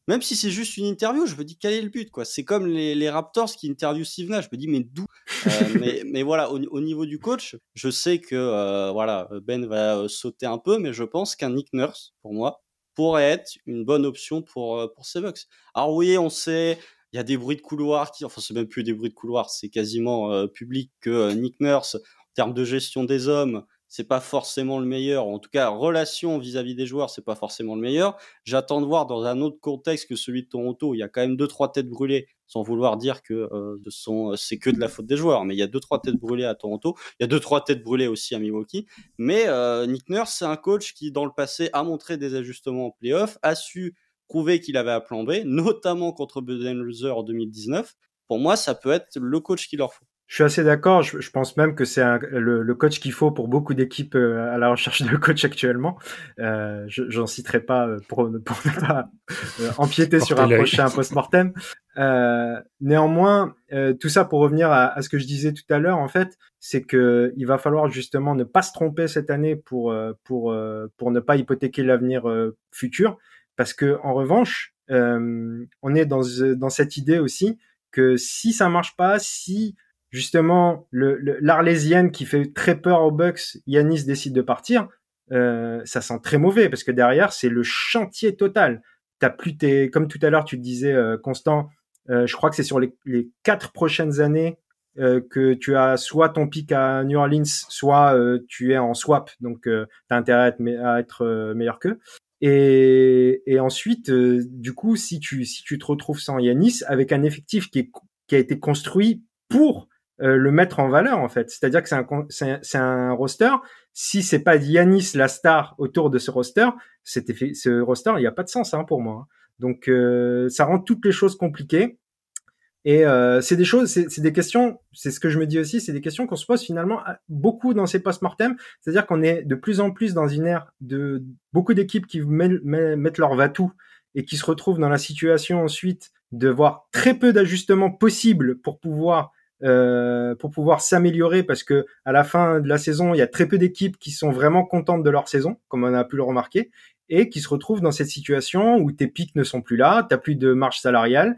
Speaker 3: même si c'est juste une interview, je me dis quel est le but quoi? C'est comme les, les Raptors qui interviewent Steve Nash. Je me dis mais d'où? Euh, mais, mais voilà, au, au niveau du coach, je sais que euh, voilà Ben va sauter un peu, mais je pense qu'un Nick Nurse pour moi pourrait être une bonne option pour pour ces Bucks. Alors oui, on sait. Il y a des bruits de couloir qui, enfin, c'est même plus des bruits de couloir, c'est quasiment euh, public que euh, Nick Nurse, en termes de gestion des hommes, c'est pas forcément le meilleur. En tout cas, relation vis-à-vis des joueurs, c'est pas forcément le meilleur. J'attends de voir dans un autre contexte que celui de Toronto, il y a quand même deux trois têtes brûlées, sans vouloir dire que euh, euh, c'est que de la faute des joueurs, mais il y a deux trois têtes brûlées à Toronto, il y a deux trois têtes brûlées aussi à Milwaukee. Mais euh, Nick Nurse, c'est un coach qui dans le passé a montré des ajustements en playoff, a su prouver qu'il avait un plan B, notamment contre Budenholzer en 2019. Pour moi, ça peut être le coach qu'il leur faut.
Speaker 2: Je suis assez d'accord. Je, je pense même que c'est le, le coach qu'il faut pour beaucoup d'équipes euh, à la recherche de coach actuellement. Euh, je- J'en citerai pas euh, pour, ne- pour ne pas euh, empiéter sur un prochain post-mortem. Euh, néanmoins, euh, tout ça pour revenir à, à ce que je disais tout à l'heure, en fait, c'est que il va falloir justement ne pas se tromper cette année pour pour pour ne pas hypothéquer l'avenir euh, futur, parce que en revanche, euh, on est dans dans cette idée aussi que si ça marche pas, si justement le le- l'Arlésienne qui fait très peur aux Bucks, Yanis décide de partir, euh, ça sent très mauvais parce que derrière c'est le chantier total. T'as plus tes, comme tout à l'heure tu le disais euh, Constant, euh, je crois que c'est sur les, les quatre prochaines années euh, que tu as soit ton pic à New Orleans, soit euh, tu es en swap, donc euh, t'as intérêt à être, à être euh, meilleur qu'eux. Et, et ensuite, euh, du coup, si tu, si tu te retrouves sans Yanis, avec un effectif qui, est, qui a été construit pour euh, le mettre en valeur, en fait. C'est-à-dire que c'est un, c'est un, un, roster. Si c'est pas Yanis la star autour de ce roster, cet ce roster, il n'y a pas de sens hein, pour moi. Hein. Donc, euh, ça rend toutes les choses compliquées. Et euh, c'est des choses, c'est des questions, c'est ce que je me dis aussi, c'est des questions qu'on se pose finalement beaucoup dans ces post-mortem. C'est-à-dire qu'on est de plus en plus dans une ère de beaucoup d'équipes qui mettent leur va-tout et qui se retrouvent dans la situation ensuite de voir très peu d'ajustements possibles pour pouvoir euh, pour pouvoir s'améliorer parce que à la fin de la saison, il y a très peu d'équipes qui sont vraiment contentes de leur saison, comme on a pu le remarquer, et qui se retrouvent dans cette situation où tes pics ne sont plus là, t'as plus de marge salariale, euh,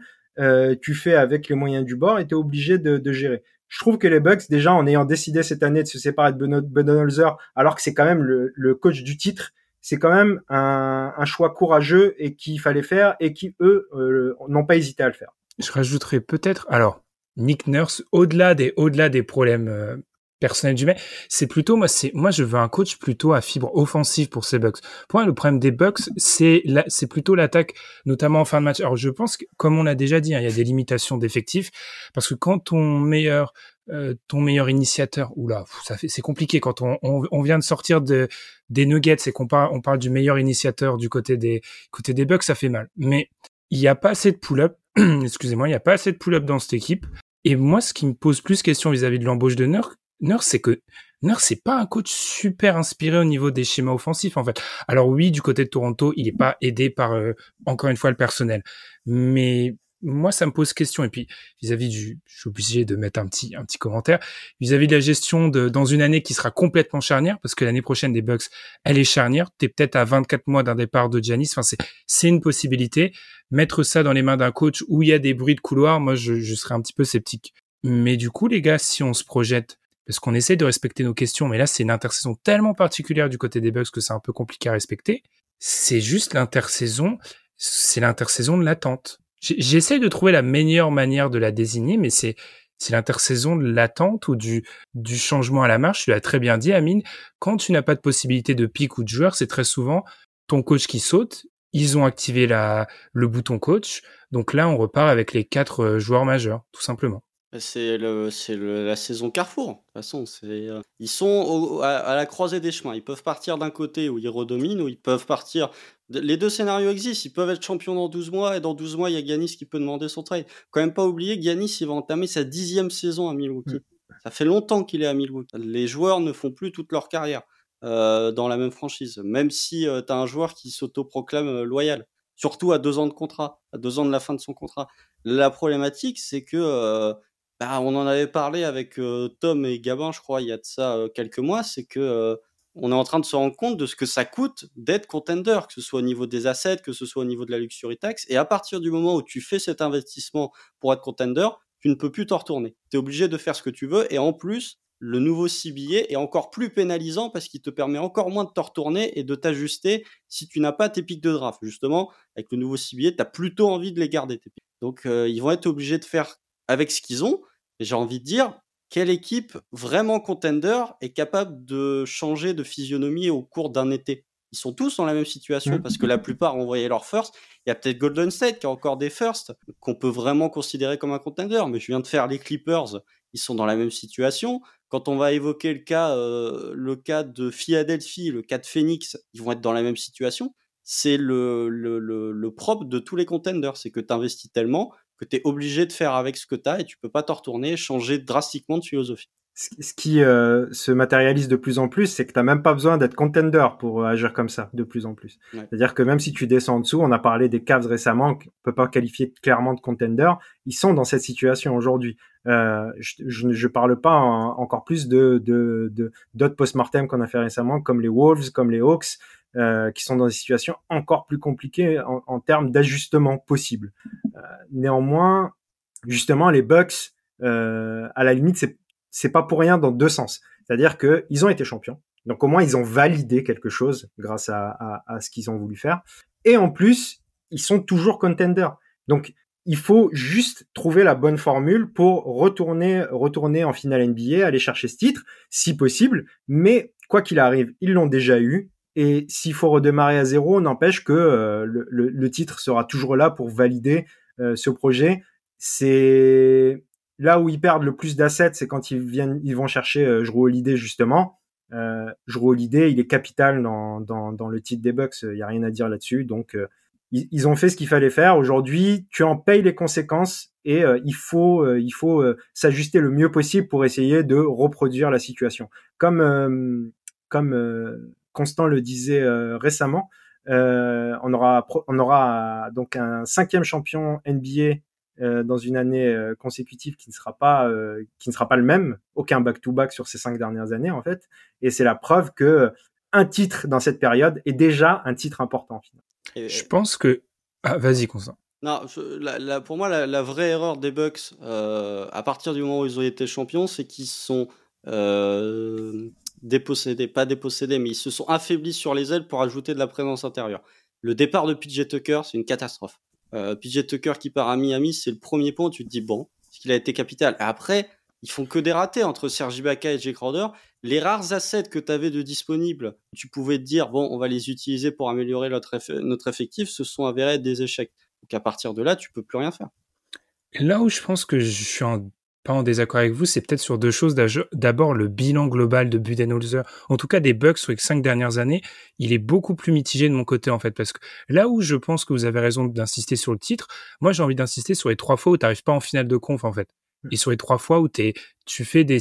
Speaker 2: tu fais avec les moyens du bord et tu es obligé de, de, gérer. Je trouve que les Bucks, déjà en ayant décidé cette année de se séparer de Budenholzer, alors que c'est quand même le, le, coach du titre, c'est quand même un, un, choix courageux et qu'il fallait faire et qui, eux, euh, n'ont pas hésité à le faire.
Speaker 1: Je rajouterais peut-être, alors, Nick Nurse, au-delà des, au-delà des problèmes euh, personnel du mec. C'est plutôt moi, c'est moi je veux un coach plutôt à fibre offensive pour ces Bucks. Pour moi, le problème des Bucks, c'est c'est plutôt l'attaque, notamment en fin de match. Alors je pense que, comme on l'a déjà dit, hein, il y a des limitations d'effectifs parce que quand ton meilleur euh, ton meilleur initiateur, oula, ça fait c'est compliqué quand on, on, vient de sortir de des Nuggets et qu'on parle on parle du meilleur initiateur du côté des côté des Bucks, ça fait mal. Mais il n'y a pas assez de pull-up. Excusez-moi, il n'y a pas assez de pull-up dans cette équipe. Et moi, ce qui me pose plus question vis-à-vis -vis de l'embauche de Nurk, Nurse, c'est que Nurse, c'est pas un coach super inspiré au niveau des schémas offensifs, en fait. Alors oui, du côté de Toronto, il est pas aidé par, euh, encore une fois, le personnel. Mais moi, ça me pose question. Et puis, vis-à-vis du, je suis obligé de mettre un petit, un petit commentaire, vis-à-vis de la gestion de, dans une année qui sera complètement charnière, parce que l'année prochaine des Bucks, elle est charnière. T'es peut-être à 24 mois d'un départ de Giannis. Enfin, c'est, c'est une possibilité. Mettre ça dans les mains d'un coach où il y a des bruits de couloir, moi, je, je serais un petit peu sceptique. Mais du coup, les gars, si on se projette parce qu'on essaie de respecter nos questions, mais là c'est une intersaison tellement particulière du côté des Bucks que c'est un peu compliqué à respecter. C'est juste l'intersaison, c'est l'intersaison de l'attente. J'essaie de trouver la meilleure manière de la désigner, mais c'est c'est l'intersaison de l'attente ou du du changement à la marche. Tu l'as très bien dit, Amine. Quand tu n'as pas de possibilité de pic ou de joueur, c'est très souvent ton coach qui saute. Ils ont activé la le bouton coach, donc là on repart avec les quatre euh, joueurs majeurs, tout simplement.
Speaker 3: C'est le, c'est la saison Carrefour. De toute façon, c'est, euh, ils sont à, la croisée des chemins. Ils peuvent partir d'un côté où ils redominent, ou ils peuvent partir. Les deux scénarios existent. Ils peuvent être champions dans 12 mois, et dans 12 mois, il y a Giannis qui peut demander son trade. Quand même pas oublier, Giannis, il va entamer sa dixième saison à Milwaukee. Mm. Ça fait longtemps qu'il est à Milwaukee. Les joueurs ne font plus toute leur carrière euh, dans la même franchise, même si euh, tu as un joueur qui s'autoproclame loyal surtout à deux ans de contrat, à deux ans de la fin de son contrat. La problématique, c'est que bah, on en avait parlé avec Tom et Gabin, je crois, il y a de ça quelques mois, c'est que on est en train de se rendre compte de ce que ça coûte d'être contender, que ce soit au niveau des assets, que ce soit au niveau de la luxury tax. Et à partir du moment où tu fais cet investissement pour être contender, tu ne peux plus t'en retourner. Tu es obligé de faire ce que tu veux. Et en plus, le nouveau CBA est encore plus pénalisant parce qu'il te permet encore moins de te retourner et de t'ajuster si tu n'as pas tes pics de draft. Justement, avec le nouveau CBA, tu as plutôt envie de les garder. Tes. Donc, ils vont être obligés de faire avec ce qu'ils ont. j'ai envie de dire, quelle équipe vraiment contender est capable de changer de physionomie au cours d'un été? Ils sont tous dans la même situation mmh. parce que la plupart ont envoyé leur first. Il y a peut-être Golden State qui a encore des firsts qu'on peut vraiment considérer comme un contender, mais je viens de faire les Clippers, ils sont dans la même situation. Quand on va évoquer le cas, euh, le cas de Philadelphie, le cas de Phoenix, ils vont être dans la même situation. C'est le, le, le, le propre de tous les contenders, c'est que tu investis tellement que tu es obligé de faire avec ce que tu as et tu peux pas t'en retourner, changer drastiquement de philosophie.
Speaker 2: Ce qui euh, se matérialise de plus en plus, c'est que tu n'as même pas besoin d'être contender pour euh, agir comme ça, de plus en plus. C'est-à-dire que même si tu descends en dessous, on a parlé des Cavs récemment, qu'on peut pas qualifier clairement de contender, ils sont dans cette situation aujourd'hui. Euh, je, ne parle pas encore plus de d'autres de, post-mortem qu'on a fait récemment, comme les Wolves, comme les Hawks, euh, qui sont dans des situations encore plus compliquées en, en termes d'ajustement possible. Euh, néanmoins, justement, les Bucks, euh, à la limite, c'est c'est pas pour rien dans deux sens. C'est-à-dire que ils ont été champions, donc au moins ils ont validé quelque chose grâce à, à, à ce qu'ils ont voulu faire. Et en plus, ils sont toujours contenders. Donc il faut juste trouver la bonne formule pour retourner retourner en finale NBA, aller chercher ce titre, si possible. Mais quoi qu'il arrive, ils l'ont déjà eu Et s'il faut redémarrer à zéro, n'empêche que le, le, titre sera toujours là pour valider ce projet. C'est là où ils perdent le plus d'assets, c'est quand ils viennent, ils vont chercher euh, Holiday justement. Euh, Holiday, il est capital dans, dans, le titre des Bucks. Il y a rien à dire là-dessus. Donc euh, ils, ont fait ce qu'il fallait faire. Aujourd'hui, tu en payes les conséquences et euh, il faut il faut s'ajuster le mieux possible pour essayer de reproduire la situation. Comme comme Constant le disait récemment, on aura on aura donc un cinquième champion NBA euh, dans une année euh, consécutive qui ne sera pas euh, qui ne sera pas le même, aucun back-to-back sur ces cinq dernières années en fait, et c'est la preuve que un titre dans cette période est déjà un titre important.
Speaker 1: Je pense que ah, vas-y Constant.
Speaker 3: Non, la, pour moi, la, vraie erreur des Bucks, à partir du moment où ils ont été champions, c'est qu'ils sont dépossédés, pas dépossédés, mais ils se sont affaiblis sur les ailes pour ajouter de la présence intérieure. Le départ de PJ Tucker, c'est une catastrophe. Euh, PJ Tucker qui part à Miami, c'est le premier point où tu te dis bon, ce qu'il a été capital. Et après, ils font que des ratés entre Sergi Baca et Jake Crowder. Les rares assets que tu avais de disponibles, tu pouvais te dire bon, on va les utiliser pour améliorer notre, effectif, se sont avérés des échecs. Donc à partir de là, tu peux plus rien faire.
Speaker 1: Là où je pense que je suis pas en désaccord avec vous, c'est peut-être sur deux choses. D'abord, le bilan global de Budenholzer, en tout cas des Bucks sur les cinq dernières années, il est beaucoup plus mitigé de mon côté, en fait, parce que là où je pense que vous avez raison d'insister sur le titre, moi, j'ai envie d'insister sur les trois fois où tu n'arrives pas en finale de conf, en fait. Mm. Et sur les trois fois où tu fais des,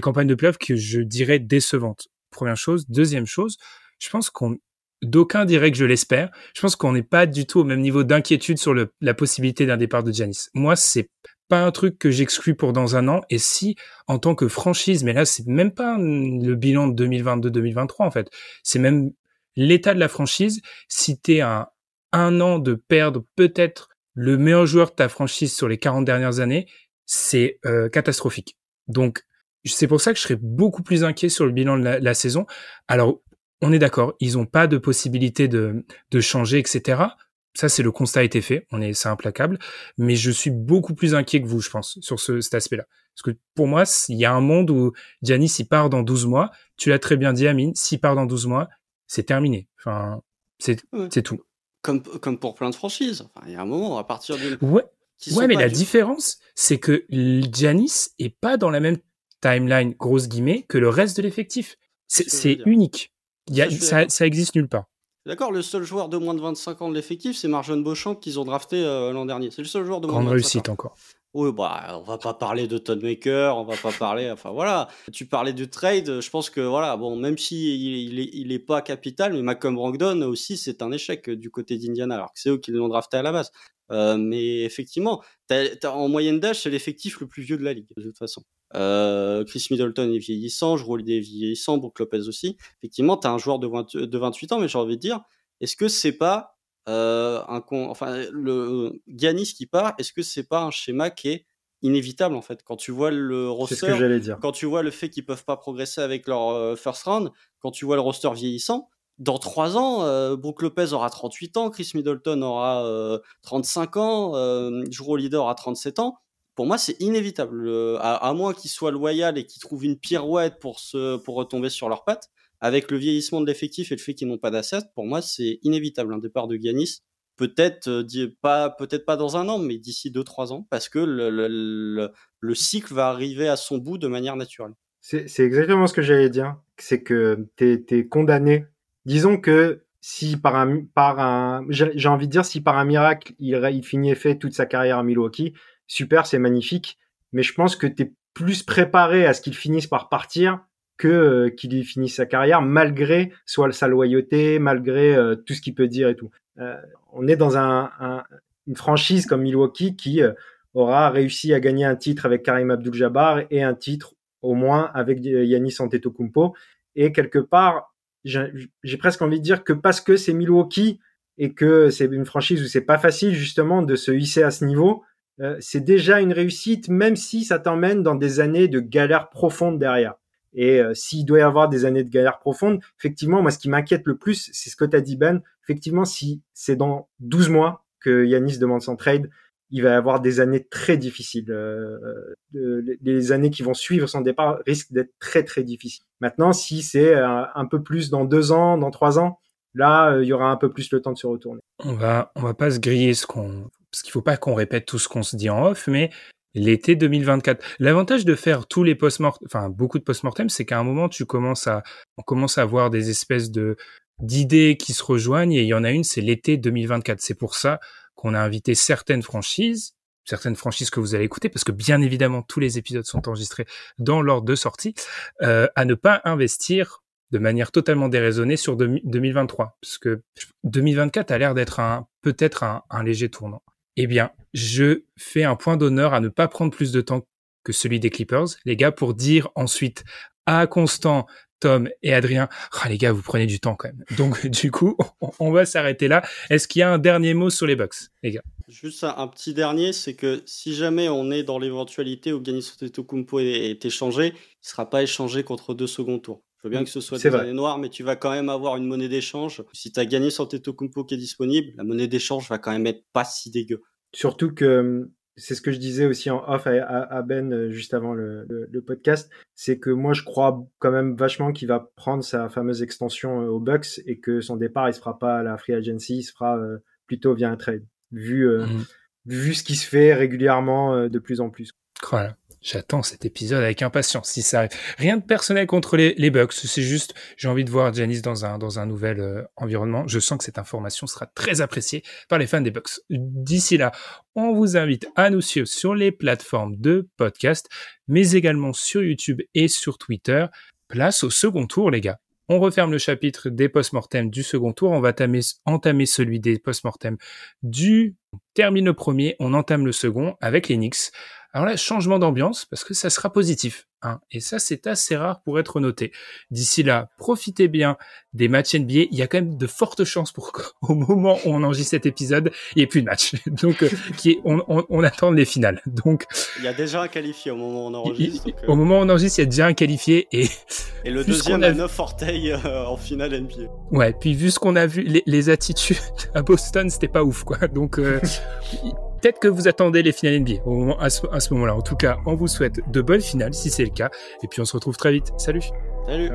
Speaker 1: campagnes de playoffs que je dirais décevantes. Première chose. Deuxième chose, je pense qu'on, d'aucuns diraient que je l'espère. Je pense qu'on n'est pas du tout au même niveau d'inquiétude sur la possibilité d'un départ de Giannis. Moi, c'est pas un truc que j'exclus pour dans un an. Et si, en tant que franchise, mais là, c'est même pas le bilan de 2022-2023, en fait. C'est même l'état de la franchise. Si t'es à un an de perdre peut-être le meilleur joueur de ta franchise sur les 40 dernières années, c'est euh, catastrophique. Donc, c'est pour ça que je serais beaucoup plus inquiet sur le bilan de la, la saison. Alors, on est d'accord, ils n'ont pas de possibilité de, de changer, etc ça, c'est le constat a été fait. On est, c'est implacable. Mais je suis beaucoup plus inquiet que vous, je pense, sur ce, cet aspect-là. Parce que pour moi, il y a un monde où Giannis, il part dans 12 mois. Tu l'as très bien dit, Amine. S'il part dans 12 mois, c'est terminé. Enfin, c'est, c'est tout.
Speaker 3: Comme, comme pour plein de franchises. Enfin, il y a un moment, à partir de.
Speaker 1: Ouais. Ouais, mais la différence, c'est que Giannis est pas dans la même timeline, grosse guillemets, que le reste de l'effectif. C'est, c'est unique. Il y a, ça, ça existe nulle part.
Speaker 3: D'accord, le seul joueur de moins de 25 ans de l'effectif, c'est Marjon Beauchamp qu'ils ont drafté euh, l'an dernier. C'est le seul joueur de moins
Speaker 1: Grande
Speaker 3: de 25
Speaker 1: réussite
Speaker 3: ans.
Speaker 1: encore.
Speaker 3: Oui, bah, on va pas parler de Todd Maker, on va pas parler, enfin voilà. Tu parlais du trade, je pense que voilà, bon, même si il, est, pas capital, mais Malcolm Brogdon aussi, c'est un échec du côté d'Indiana, alors que c'est eux qui l'ont drafté à la base. Euh, mais effectivement, en moyenne d'âge, c'est l'effectif le plus vieux de la ligue, de toute façon. Euh, Chris Middleton est vieillissant, je Holiday est vieillissant, Brook Lopez aussi. Effectivement, tu as un joueur de, de 28 ans, mais j'ai envie de dire, est-ce que c'est pas euh, un con, enfin le Giannis qui part, est-ce que c'est pas un schéma qui est inévitable en fait? Quand tu vois le roster,
Speaker 2: ce que dire.
Speaker 3: quand tu vois le fait qu'ils peuvent pas progresser avec leur euh, first round, quand tu vois le roster vieillissant, dans trois ans, euh, Brook Lopez aura 38 ans, Chris Middleton aura euh, 35 ans, euh, Jrue Leader aura 37 ans pour moi, c'est inévitable. à, moins qu'ils soient loyaux et qu'ils trouvent une pirouette pour, se, pour retomber sur leurs pattes, avec le vieillissement de l'effectif et le fait qu'ils n'ont pas d'assets, pour moi, c'est inévitable un départ de Giannis. Peut-être euh, pas, peut-être pas dans un an, mais d'ici 2-3 ans, parce que le, le, le, cycle va arriver à son bout de manière naturelle.
Speaker 2: C'est exactement ce que j'allais dire. C'est que tu es, condamné. Disons que si par un, par un, j'ai envie de dire si par un miracle il, il finit fait toute sa carrière à Milwaukee, super, c'est magnifique. Mais je pense que tu es plus préparé à ce qu'il finisse par partir que euh, qu'il finisse sa carrière malgré soit sa loyauté, malgré euh, tout ce qu'il peut dire et tout. Euh, on est dans un, une franchise comme Milwaukee qui aura réussi à gagner un titre avec Karim Abdul-Jabbar et un titre au moins avec Yannis Antetokounmpo. Et quelque part, j'ai presque envie de dire que parce que c'est Milwaukee et que c'est une franchise où c'est pas facile justement de se hisser à ce niveau, c'est déjà une réussite, même si ça t'emmène dans des années de galère profonde derrière. Et euh, s'il doit y avoir des années de galère profonde, effectivement, moi, ce qui m'inquiète le plus, c'est ce que tu as dit, Ben. Effectivement, si c'est dans 12 mois que Yanis demande son trade, il va y avoir des années très difficiles. les années qui vont suivre son départ risquent d'être très très difficiles. Maintenant, si c'est un peu plus dans deux ans, dans trois ans, là, il y aura un peu plus le temps de se retourner.
Speaker 1: On va, on va pas se griller ce qu'on, parce qu'il faut pas qu'on répète tout ce qu'on se dit en off, mais l'été 2024. L'avantage de faire tous les post-mortem, enfin beaucoup de post-mortem, c'est qu'à un moment tu commences à, on commence à avoir des espèces de d'idées qui se rejoignent et il y en a une, c'est l'été 2024. C'est pour ça qu'on a invité certaines franchises, certaines franchises que vous allez écouter, parce que bien évidemment tous les épisodes sont enregistrés dans l'ordre de sortie, euh, à ne pas investir de manière totalement déraisonnée sur 2023, parce que 2024 a l'air d'être un peut-être un, un léger tournant. Eh bien, je fais un point d'honneur à ne pas prendre plus de temps que celui des Clippers, les gars, pour dire ensuite à Constant, Tom et Adrien, ah, les gars, vous prenez du temps quand même. Donc, du coup, on va s'arrêter là. Est-ce qu'il y a un dernier mot sur les Bucks, les gars?
Speaker 3: Juste un, petit dernier, c'est que si jamais on est dans l'éventualité où Giannis Antetokounmpo est, est échangé, il ne sera pas échangé contre deux seconds tours. Je veux bien que ce soit des années noires, mais tu vas quand même avoir une monnaie d'échange. Si tu as gagné sur Kumpo qui est disponible, la monnaie d'échange va quand même être pas si dégueu.
Speaker 2: Surtout que hum, c'est ce que je disais aussi en off à, Ben euh, juste avant le, podcast, c'est que moi je crois quand même vachement qu'il va prendre sa fameuse extension euh, aux Bucks et que son départ il se fera pas à la free agency, il se fera euh, plutôt via un trade, vu mmh. vu ce qui se fait régulièrement de plus en plus.
Speaker 1: Voilà. J'attends cet épisode avec impatience si ça arrive. Rien de personnel contre les, Bucks, c'est juste j'ai envie de voir Janice dans un dans un nouvel euh, environnement. Je sens que cette information sera très appréciée par les fans des Bucks. D'ici là, on vous invite à nous suivre sur les plateformes de podcast, mais également sur YouTube et sur Twitter. Place au second tour, les gars. On referme le chapitre des post-mortem du second tour. On va entamer, celui des post-mortem du. On termine le premier, on entame le second avec les Knicks. Alors là, changement d'ambiance, parce que ça sera positif. Hein. Et ça, c'est assez rare pour être noté. D'ici là, profitez bien des matchs NBA. Il y a quand même de fortes chances pour qu'au moment où on enregistre cet épisode, il n'y ait plus de match. Donc, euh, qui est, on, on, on, attend les finales. Donc,
Speaker 3: il y a déjà un qualifié au moment où on enregistre.
Speaker 1: Euh, au moment où on enregistre, il y a déjà un qualifié. Et,
Speaker 3: et le deuxième a neuf orteils euh, en finale NBA.
Speaker 1: Ouais, puis vu ce qu'on a vu, les, les, attitudes à Boston, c'était pas ouf, quoi. Donc, peut-être que vous attendez les finales NBA au moment, à ce, moment-là. En tout cas, on vous souhaite de bonnes finales si c'est le cas. Et puis on se retrouve très vite. Salut.
Speaker 3: Salut.